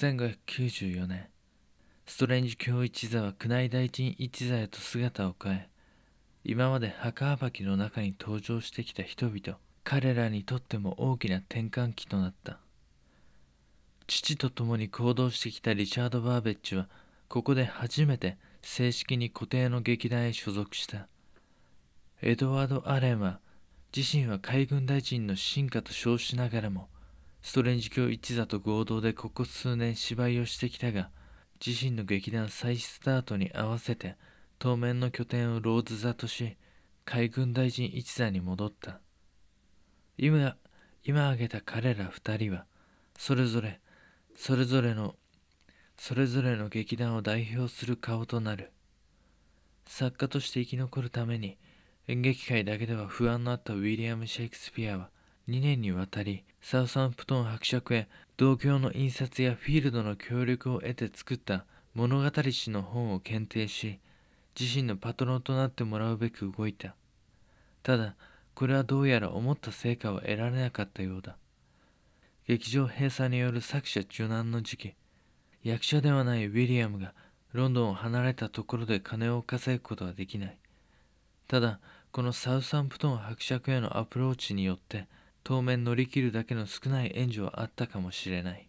1594年ストレンジ教一座は宮内大臣一座へと姿を変え今まで墓暴きの中に登場してきた人々彼らにとっても大きな転換期となった。父と共に行動してきたリチャード・バーベッジはここで初めて正式に固定の劇団へ所属した。エドワード・アレンは自身は海軍大臣の進化と称しながらもストレンジ教一座と合同でここ数年芝居をしてきたが自身の劇団再スタートに合わせて当面の拠点をローズ座とし海軍大臣一座に戻った。今今挙げた彼ら二人はそれぞれそれぞれのそれぞれの劇団を代表する顔となる。作家として生き残るために演劇界だけでは不安のあったウィリアム・シェイクスピアは2年にわたりサウサンプトン伯爵へ同郷の印刷やフィールドの協力を得て作った物語誌の本を検定し自身のパトロンとなってもらうべく動いた。ただこれはどうやら思った成果は得られなかったようだ。劇場閉鎖による作者中難の時期役者ではないウィリアムがロンドンを離れたところで金を稼ぐことはできない。ただこのサウサンプトン伯爵へのアプローチによって当面乗り切るだけの少ない援助はあったかもしれない。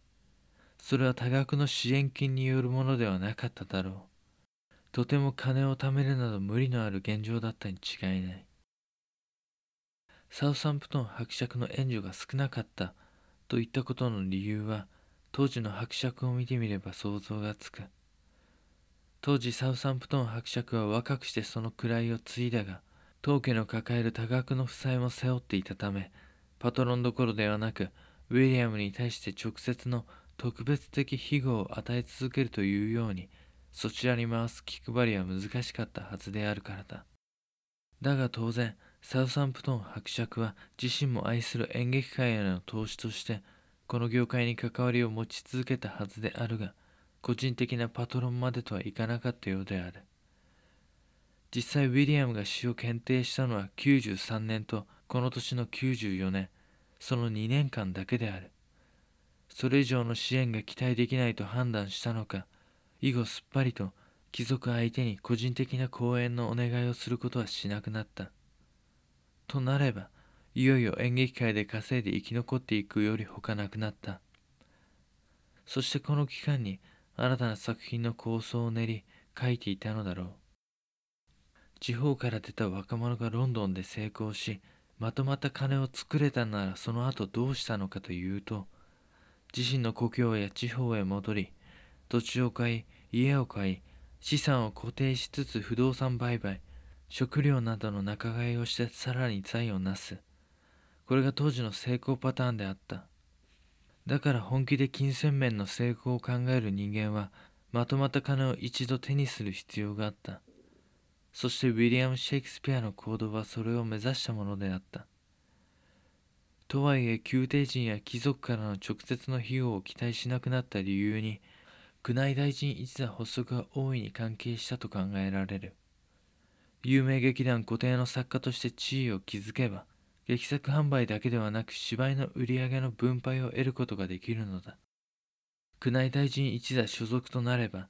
それは多額の支援金によるものではなかっただろう。とても金を貯めるなど無理のある現状だったに違いない。サウサンプトン伯爵の援助が少なかったといったことの理由は当時の伯爵を見てみれば想像がつく。当時サウサンプトン伯爵は若くしてその位を継いだが当家の抱える多額の負債も背負っていたためパトロンどころではなくウィリアムに対して直接の特別的庇護を与え続けるというようにそちらに回す気配りは難しかったはずであるからだ。だが当然サウサンプトン伯爵は自身も愛する演劇界への投資としてこの業界に関わりを持ち続けたはずであるが個人的なパトロンまでとはいかなかったようである。実際ウィリアムが死を検定したのは93年とこの年の94年その2年間だけである。それ以上の支援が期待できないと判断したのか以後すっぱりと貴族相手に個人的な講演のお願いをすることはしなくなった。となればいよいよ演劇界で稼いで生き残っていくより他なくなった。そしてこの期間に新たな作品の構想を練り書いていたのだろう。地方から出た若者がロンドンで成功しまとまった金を作れたならその後どうしたのかというと自身の故郷や地方へ戻り土地を買い家を買い資産を固定しつつ不動産売買食料などの仲買をしてさらに財を成す。これが当時の成功パターンであった。だから本気で金銭面の成功を考える人間はまとまった金を一度手にする必要があった。そしてウィリアム・シェイクスピアの行動はそれを目指したものであった。とはいえ宮廷人や貴族からの直接の費用を期待しなくなった理由に宮内大臣一座発足が大いに関係したと考えられる。有名劇団固定の作家として地位を築けば劇作販売だけではなく芝居の売り上げの分配を得ることができるのだ。宮内大臣一座所属となれば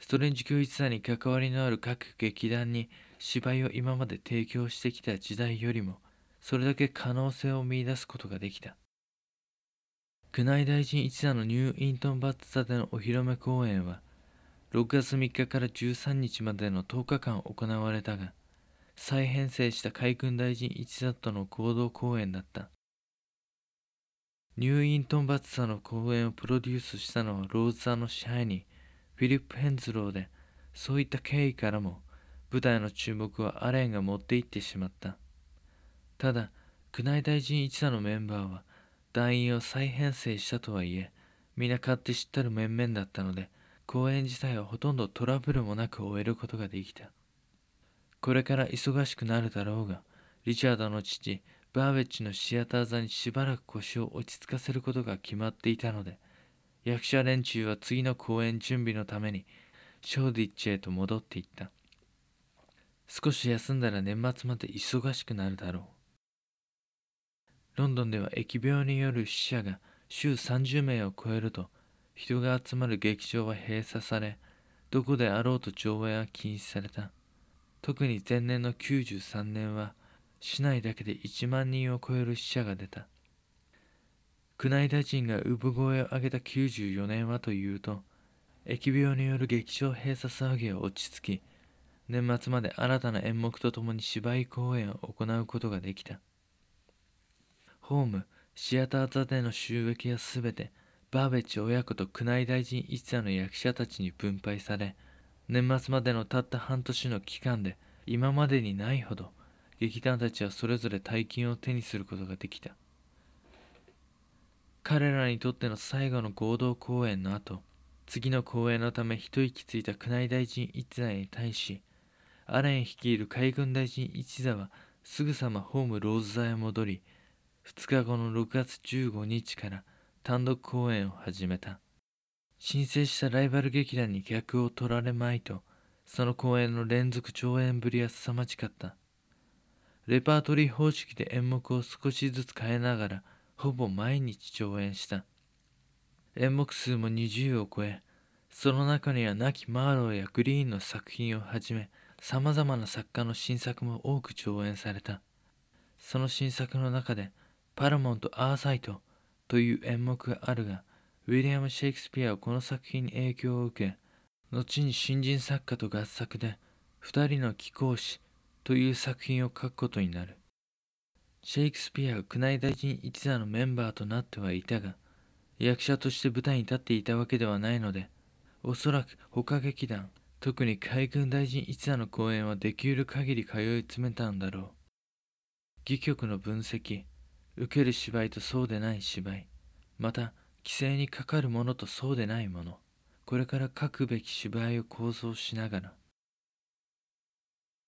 ストレンジ教一座に関わりのある各劇団に芝居を今まで提供してきた時代よりもそれだけ可能性を見いだすことができた。宮内大臣一座のニューイントンバッツ座でのお披露目公演は6月3日から13日までの10日間行われたが再編成した海軍大臣一座との合同公演だった。ニューイントンバッツァの公演をプロデュースしたのはローズ座の支配人フィリップ・ヘンズローでそういった経緯からも舞台の注目はアレンが持って行ってしまった。ただ宮内大臣一座のメンバーは団員を再編成したとはいえ皆勝手知ったる面々だったので公演自体はほとんどトラブルもなく終えることができた。これから忙しくなるだろうが、リチャードの父、バーベッジのシアター座にしばらく腰を落ち着かせることが決まっていたので、役者連中は次の公演準備のために、ショーディッチへと戻っていった。少し休んだら年末まで忙しくなるだろう。ロンドンでは疫病による死者が週30名を超えると、人が集まる劇場は閉鎖されどこであろうと上映は禁止された特に前年の93年は市内だけで1万人を超える死者が出た宮内大臣が産声を上げた94年はというと疫病による劇場閉鎖騒ぎは落ち着き年末まで新たな演目とともに芝居公演を行うことができた。ホームシアター座での収益はすべてバーベッジ親子と宮内大臣一座の役者たちに分配され年末までのたった半年の期間で今までにないほど劇団たちはそれぞれ大金を手にすることができた。彼らにとっての最後の合同公演の後次の公演のため一息ついた宮内大臣一座に対しアレン率いる海軍大臣一座はすぐさまホームローズ座へ戻り2日後の6月15日から単独公演を始めた。申請したライバル劇団に客を取られまいとその公演の連続上演ぶりは凄まじかった。レパートリー方式で演目を少しずつ変えながらほぼ毎日上演した。演目数も20を超えその中には亡きマーローやグリーンの作品をはじめさまざまな作家の新作も多く上演された。その新作の中でパラモント・アーサイトという演目があるがウィリアム・シェイクスピアはこの作品に影響を受け後に新人作家と合作で「二人の貴公子」という作品を書くことになる。シェイクスピアは宮内大臣一座のメンバーとなってはいたが役者として舞台に立っていたわけではないのでおそらく他劇団特に海軍大臣一座の公演はできる限り通い詰めたんだろう。戯曲の分析受ける芝居とそうでない芝居また規制にかかるものとそうでないものこれから書くべき芝居を構想しながら。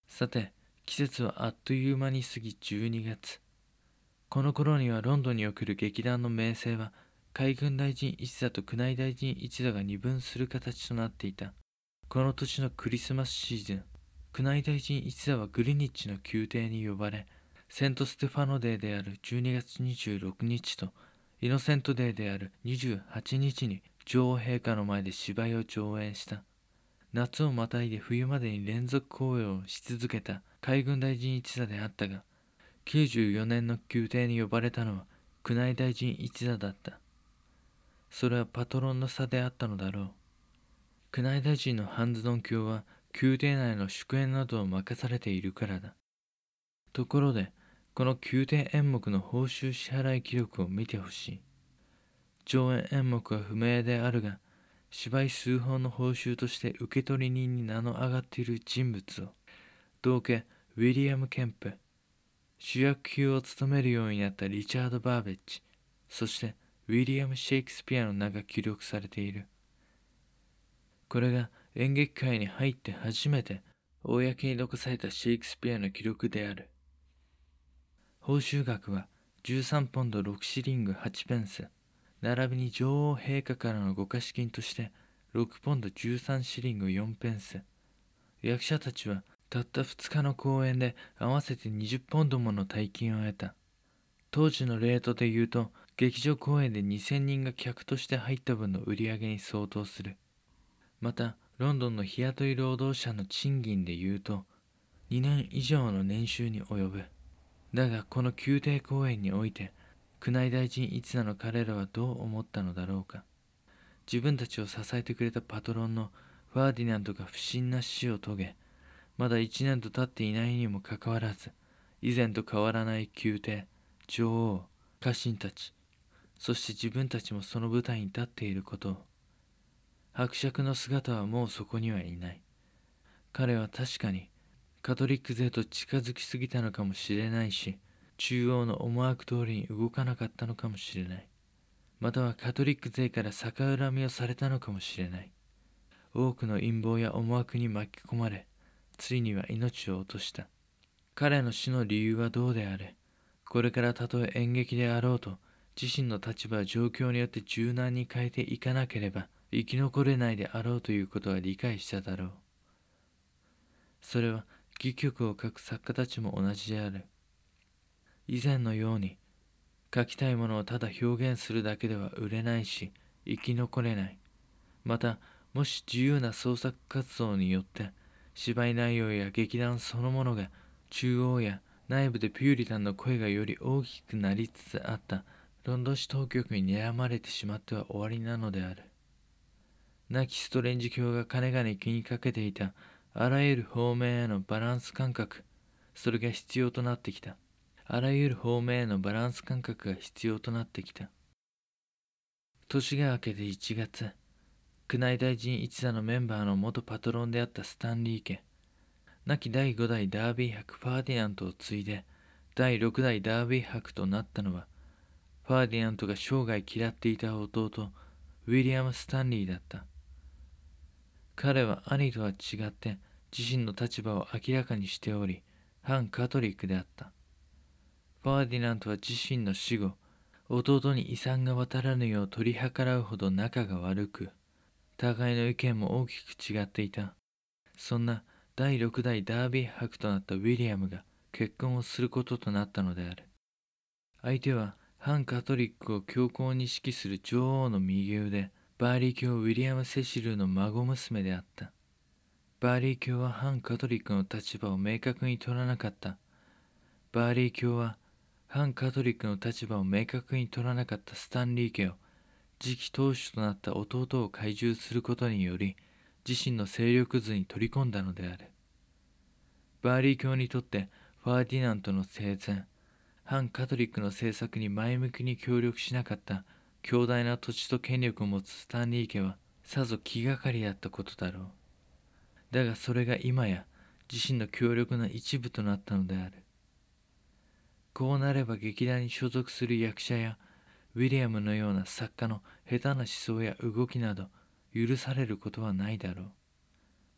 さて季節はあっという間に過ぎ12月。この頃にはロンドンにおける劇団の名声は海軍大臣一座と宮内大臣一座が二分する形となっていた。この年のクリスマスシーズン宮内大臣一座はグリニッチの宮廷に呼ばれセントステファノデーである12月26日とイノセントデーである28日に女王陛下の前で芝居を上演した。夏をまたいで冬までに連続公演をし続けた海軍大臣一座であったが94年の宮廷に呼ばれたのは宮内大臣一座だった。それはパトロンの差であったのだろう。宮内大臣のハンズドン卿は宮廷内の祝宴などを任されているからだ。ところでこの宮廷演目の報酬支払い記録を見てほしい。上演演目は不明であるが芝居数本の報酬として受取人に名の上がっている人物を。同家ウィリアム・ケンプ。主役級を務めるようになったリチャード・バーベッジそしてウィリアム・シェイクスピアの名が記録されている。これが演劇界に入って初めて公に残されたシェイクスピアの記録である。報酬額は13ポンド6シリング8ペンス。並びに女王陛下からのご貸金として6ポンド13シリング4ペンス。役者たちはたった2日の公演で合わせて20ポンドもの大金を得た。当時のレートで言うと劇場公演で2000人が客として入った分の売り上げに相当する。またロンドンの日雇い労働者の賃金で言うと2年以上の年収に及ぶ。だがこの宮廷公演において宮内大臣一座の彼らはどう思ったのだろうか。自分たちを支えてくれたパトロンのファーディナントが不審な死を遂げまだ1年と経っていないにもかかわらず以前と変わらない宮廷女王家臣たちそして自分たちもその舞台に立っていること。を伯爵の姿はもうそこにはいない。彼は確かにカトリック勢と近づきすぎたのかもしれないし中央の思惑通りに動かなかったのかもしれない。またはカトリック勢から逆恨みをされたのかもしれない。多くの陰謀や思惑に巻き込まれついには命を落とした。彼の死の理由はどうであれ？これからたとえ演劇であろうと自身の立場状況によって柔軟に変えていかなければ生き残れないであろうということは理解しただろう。それは戯曲を書く作家たちも同じである。以前のように書きたいものをただ表現するだけでは売れないし生き残れない。またもし自由な創作活動によって芝居内容や劇団そのものが中央や内部でピューリタンの声がより大きくなりつつあった。ロンドン市当局に睨まれてしまっては終わりなのである。亡きストレンジ教がかねがね気にかけていた。あらゆる方面へのバランス感覚。それが必要となってきた。あらゆる方面へのバランス感覚が必要となってきた。年が明けて1月。宮内大臣一座のメンバーの元パトロンであったスタンリー家。亡き第5代ダービー伯ファーディナントを継いで第6代ダービー伯となったのはファーディナントが生涯嫌っていた弟ウィリアム・スタンリーだった。彼は兄とは違って自身の立場を明らかにしており反カトリックであった。ファーディナントは自身の死後弟に遺産が渡らぬよう取り計らうほど仲が悪く互いの意見も大きく違っていた。そんな第6代ダービー伯となったウィリアムが結婚をすることとなったのである。相手は反カトリックを強硬に指揮する女王の右腕バーリー卿ウィリアム・セシルの孫娘であった。バーリー卿は反カトリックの立場を明確に取らなかった。バーリー卿は反カトリックの立場を明確に取らなかったスタンリー家を次期当主となった弟を懐柔することにより自身の勢力図に取り込んだのである。バーリー卿にとってファーディナンドの生前反カトリックの政策に前向きに協力しなかった強大な土地と権力を持つスタンリー家はさぞ気がかりだったことだろう。だがそれが今や自身の強力な一部となったのである。こうなれば劇団に所属する役者やウィリアムのような作家の下手な思想や動きなど許されることはないだろう。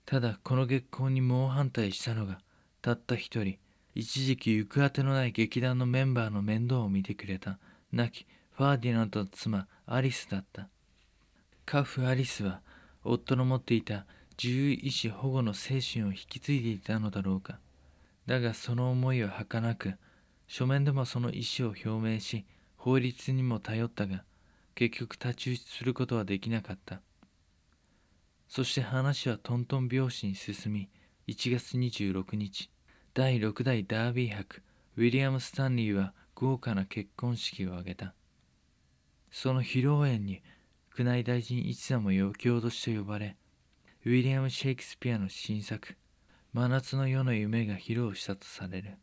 ただこの月光に猛反対したのがたった一人一時期行くあてのない劇団のメンバーの面倒を見てくれた亡きファーディナントの妻アリスだった。カフ・アリスは夫の持っていた自由意志保護の精神を引き継いでいたのだろうか。だがその思いは儚く書面でもその意思を表明し法律にも頼ったが結局太刀打ちすることはできなかった。そして話はトントン拍子に進み1月26日第6代ダービー伯ウィリアム・スタンリーは豪華な結婚式を挙げた。その披露宴に宮内大臣一座も余興として呼ばれウィリアム・シェイクスピアの新作「真夏の夜の夢」が披露したとされる。